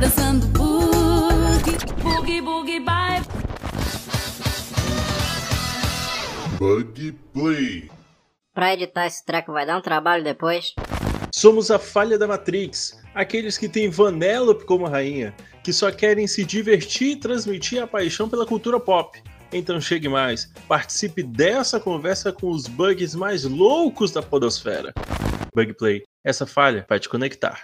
dançando boogie, boogie, boogie, bye. Bug Play. Pra editar esse treco vai dar um trabalho depois. Somos a falha da Matrix, aqueles que têm Vanellope como rainha, que só querem se divertir e transmitir a paixão pela cultura pop. Então chegue mais, participe dessa conversa com os bugs mais loucos da podosfera. Bugplay, essa falha vai te conectar.